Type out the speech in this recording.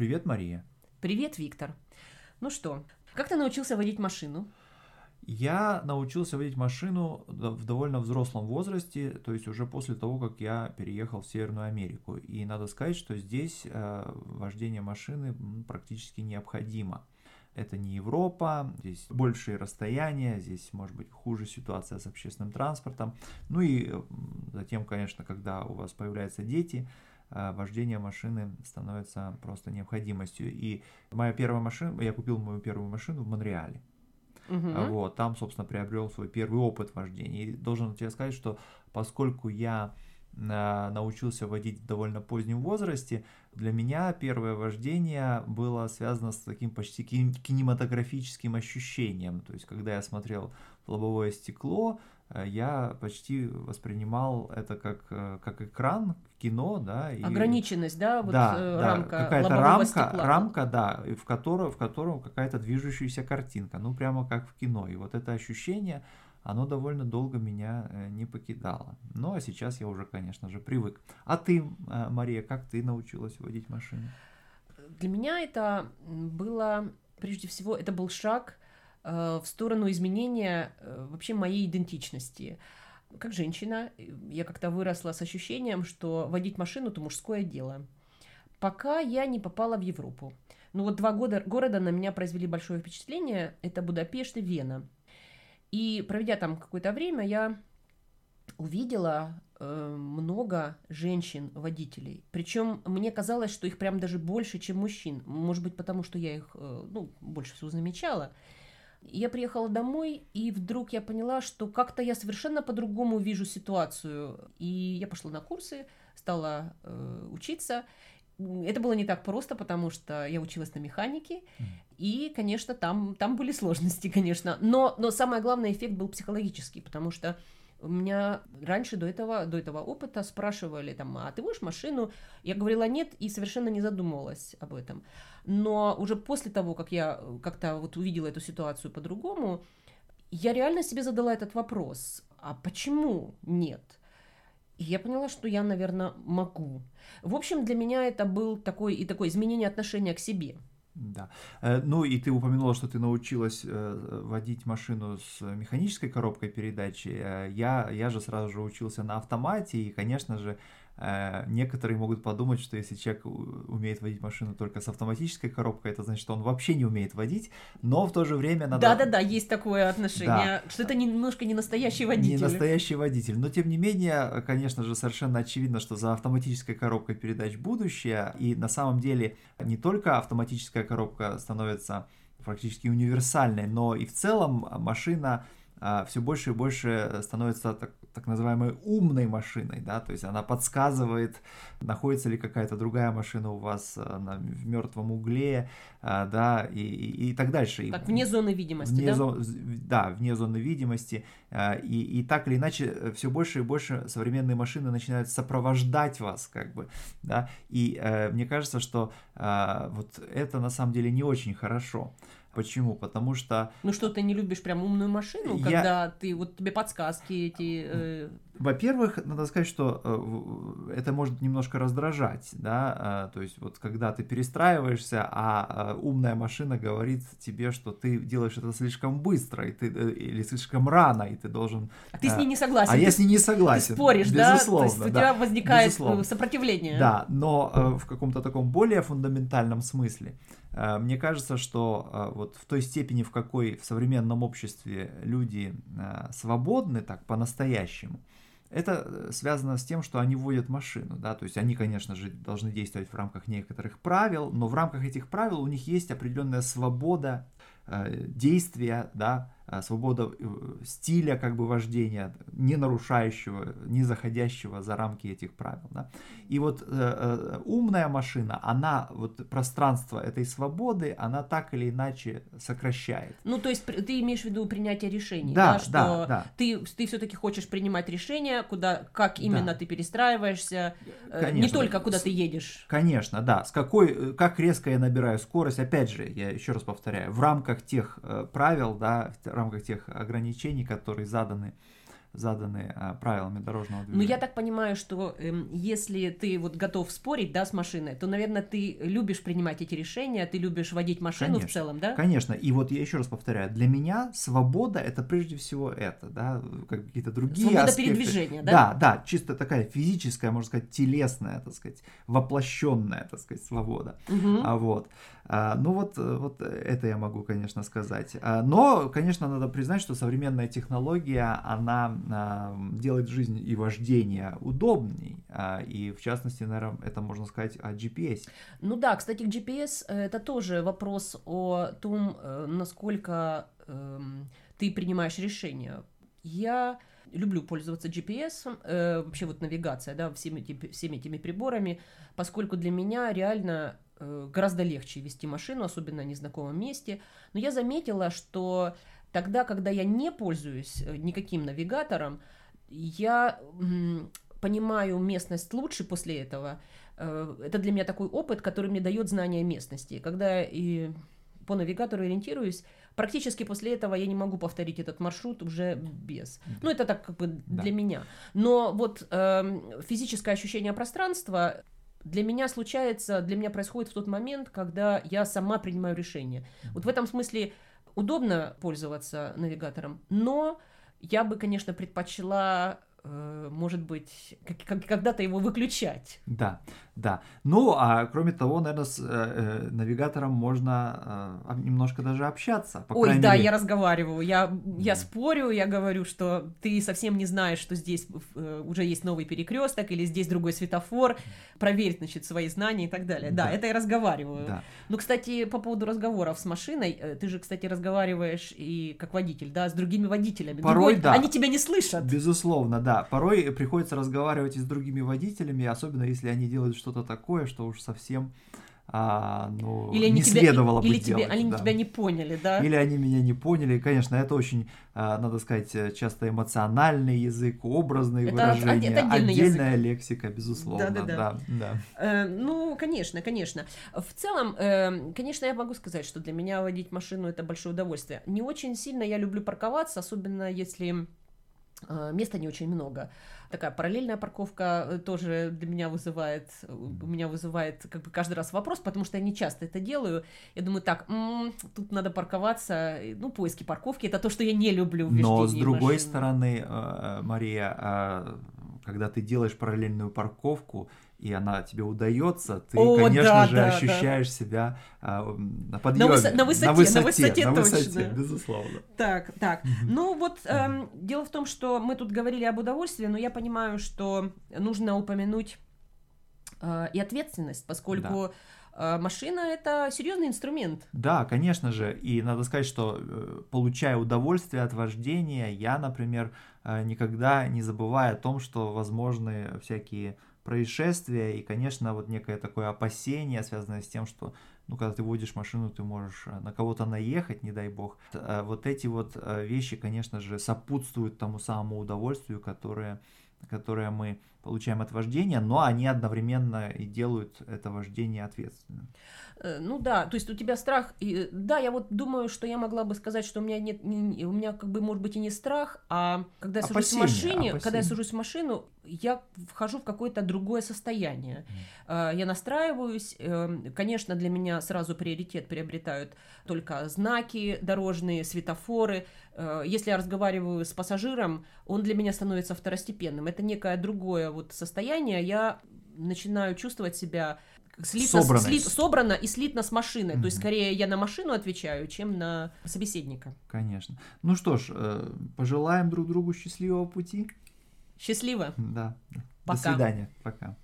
Привет, Мария. Привет, Виктор. Ну что, как ты научился водить машину? Я научился водить машину в довольно взрослом возрасте, то есть уже после того, как я переехал в Северную Америку. И надо сказать, что здесь э, вождение машины практически необходимо. Это не Европа, здесь большие расстояния, здесь может быть хуже ситуация с общественным транспортом. Ну и затем, конечно, когда у вас появляются дети, вождение машины становится просто необходимостью. И моя первая машина, я купил мою первую машину в Монреале. Угу. Вот, там, собственно, приобрел свой первый опыт вождения. И должен тебе сказать, что поскольку я а, научился водить в довольно позднем возрасте, для меня первое вождение было связано с таким почти кинематографическим ощущением. То есть, когда я смотрел лобовое стекло, Э, я почти воспринимал это как, э, как экран кино, да. И... Ограниченность, да, вот да, э, да, рамка какая-то рамка, стекла. рамка, да, в которой, в котором какая-то движущаяся картинка, ну прямо как в кино. И вот это ощущение, оно довольно долго меня не покидало. Ну а сейчас я уже, конечно же, привык. А ты, Мария, как ты научилась водить машину? Для меня это было, прежде всего, это был шаг Э, в сторону изменения э, вообще моей идентичности. Как женщина, я как-то выросла с ощущением, что водить машину – это мужское дело. Пока я не попала в Европу. Ну вот два года, города на меня произвели большое впечатление. Это Будапешт и Вена. И проведя там какое-то время, я увидела э, много женщин-водителей. Причем мне казалось, что их прям даже больше, чем мужчин. Может быть, потому что я их э, ну, больше всего замечала. Я приехала домой, и вдруг я поняла, что как-то я совершенно по-другому вижу ситуацию. И я пошла на курсы, стала э, учиться. Это было не так просто, потому что я училась на механике, и, конечно, там, там были сложности, конечно. Но, но самое главное, эффект был психологический, потому что у меня раньше до этого, до этого опыта спрашивали там, а ты можешь машину? Я говорила нет и совершенно не задумывалась об этом. Но уже после того, как я как-то вот увидела эту ситуацию по-другому, я реально себе задала этот вопрос. А почему нет? И я поняла, что я, наверное, могу. В общем, для меня это был такой и такое изменение отношения к себе. Да. Э, ну и ты упомянула, что ты научилась э, водить машину с механической коробкой передачи. Э, я, я же сразу же учился на автомате, и, конечно же, некоторые могут подумать, что если человек умеет водить машину только с автоматической коробкой, это значит, что он вообще не умеет водить, но в то же время надо... Да-да-да, есть такое отношение, да. что это немножко не настоящий водитель. Не настоящий водитель, но тем не менее, конечно же, совершенно очевидно, что за автоматической коробкой передач будущее, и на самом деле не только автоматическая коробка становится практически универсальной, но и в целом машина все больше и больше становится так, так называемой умной машиной, да, то есть она подсказывает, находится ли какая-то другая машина у вас а, на, в мертвом угле, а, да, и, и, и так дальше. Так, вне зоны видимости, вне да? Зон, да, вне зоны видимости, и, и так или иначе э, все больше и больше современные машины начинают сопровождать вас, как бы, да, и э, мне кажется, что вот это на самом деле не очень хорошо. Почему? Потому что... Ну что, ты не любишь прям умную машину, я... когда ты, вот тебе подсказки эти... Э... Во-первых, надо сказать, что э, это может немножко раздражать, да, э, то есть вот когда ты перестраиваешься, а э, умная машина говорит тебе, что ты делаешь это слишком быстро, и ты, э, или слишком рано, и ты должен... А ты с ней не согласен. А я с ней не согласен. Ты споришь, безусловно, да? То есть у тебя возникает безусловно. сопротивление. Да, но э, в каком-то таком более фундаментальном смысле. Э, мне кажется, что э, вот в той степени, в какой в современном обществе люди э, свободны так по-настоящему, это связано с тем, что они водят машину, да, то есть они, конечно же, должны действовать в рамках некоторых правил, но в рамках этих правил у них есть определенная свобода действия, да, Э, свобода э, стиля как бы вождения, не нарушающего, не заходящего за рамки этих правил. Да? И вот э, э, умная машина, она вот пространство этой свободы, она так или иначе сокращает. Ну, то есть ты имеешь в виду принятие решений, да, да что да, да. ты, ты все-таки хочешь принимать решения, куда, как именно да. ты перестраиваешься, Конечно. не только куда с, ты едешь. Конечно, да. С какой, как резко я набираю скорость, опять же, я еще раз повторяю, в рамках тех э, правил, да, рамках тех ограничений, которые заданы заданы а, правилами дорожного движения. Ну, я так понимаю, что э, если ты вот готов спорить, да, с машиной, то, наверное, ты любишь принимать эти решения, ты любишь водить машину конечно, в целом, да? Конечно. И вот я еще раз повторяю, для меня свобода это прежде всего это, да, как какие-то другие Свобода аспекты. передвижения, да? Да, да, чисто такая физическая, можно сказать, телесная, так сказать, воплощенная, так сказать, свобода. Угу. А вот. А, ну вот, вот это я могу, конечно, сказать. А, но, конечно, надо признать, что современная технология, она делает жизнь и вождение удобней. А, и в частности, наверное, это можно сказать о GPS. Ну да, кстати, GPS э, это тоже вопрос о том, э, насколько э, ты принимаешь решения. Я люблю пользоваться GPS, э, вообще вот навигация, да, всеми, всеми этими приборами, поскольку для меня реально гораздо легче вести машину, особенно в незнакомом месте. Но я заметила, что тогда, когда я не пользуюсь э, никаким навигатором, я понимаю местность лучше после этого. Э, это для меня такой опыт, который мне дает знание местности. Когда и по навигатору ориентируюсь, практически после этого я не могу повторить этот маршрут уже без. Ну, это так как бы Да. для меня. Но вот эм, физическое ощущение пространства для меня случается, для меня происходит в тот момент, когда я сама принимаю решение. Вот в этом смысле удобно пользоваться навигатором, но я бы, конечно, предпочла, может быть, как- как- когда-то его выключать. Да, да. Ну, а кроме того, наверное, с э, э, навигатором можно э, немножко даже общаться. По Ой, да, мере. я разговариваю, я, я Да. спорю, я говорю, что ты совсем не знаешь, что здесь э, уже есть новый перекресток или здесь другой светофор, проверь, значит, свои знания и так далее. Да, Да. это я разговариваю. Да. Ну, кстати, по поводу разговоров с машиной, э, ты же, кстати, разговариваешь и как водитель, да, с другими водителями. Порой Другой- да. Они тебя не слышат. Безусловно, да. Порой приходится разговаривать и с другими водителями, особенно если они делают что-то такое, что уж совсем а, ну, Или не тебя, следовало или бы тебе, делать. они да. тебя не поняли, да? Или они меня не поняли. Конечно, это очень, а, надо сказать, э, часто эмоциональный язык, образные Это выражения, это отдельная лексика, безусловно. Да-да-да. Да, да. Э, ну, конечно, конечно. В целом, э, конечно, я могу сказать, что для меня водить машину это большое удовольствие. Не очень сильно я люблю парковаться, особенно если места не очень много. Такая параллельная парковка э, тоже для меня вызывает, э, у меня вызывает как бы каждый раз вопрос, потому что я не часто это делаю. Я думаю, так, м, тут надо парковаться, ну, поиски парковки, это то, что я не люблю в Но с другой машины. стороны, э, Мария, а, когда ты делаешь параллельную парковку, и она тебе удается, ты, О, конечно да, же, да, да. ощущаешь себя а, на подъеме. высо- на высоте, на на высоте, высоте на точно. высоте, безусловно. Так, так. Ну вот эм, дело в том, что мы тут говорили об удовольствии, но я понимаю, что нужно упомянуть э, и ответственность, поскольку э, машина это серьезный инструмент. Да, конечно же, и надо сказать, что э, получая удовольствие от вождения, я, например, никогда не забываю о том, что возможны всякие происшествия и, конечно, вот некое такое опасение, связанное с тем, что, ну, когда ты водишь машину, ты можешь э, на кого-то наехать, не дай бог. Э, Вот эти вот э, вещи, конечно же, сопутствуют тому самому удовольствию, которое, которое мы получаем от вождения, но они одновременно и делают это вождение ответственным. Э, Ну да, то есть у тебя страх. И, э, да, я вот думаю, что я могла бы сказать, что у меня нет, не- у меня как бы может быть и не страх, а когда я сажусь в Опасение, машине, когда я опасение. сажусь в машину, я вхожу в какое-то другое состояние. Э, Я настраиваюсь, конечно, для меня сразу приоритет приобретают только знаки дорожные, светофоры. Э, Если я разговариваю с пассажиром, он для меня становится второстепенным. Это некое другое вот состояние. Я начинаю чувствовать себя слитно, слит- собрано и слитно с машиной. То есть, скорее, я на машину отвечаю, чем на собеседника. Конечно. Ну что ж, э, пожелаем друг другу счастливого пути. Счастливо. Да. До Пока. свидания. Пока.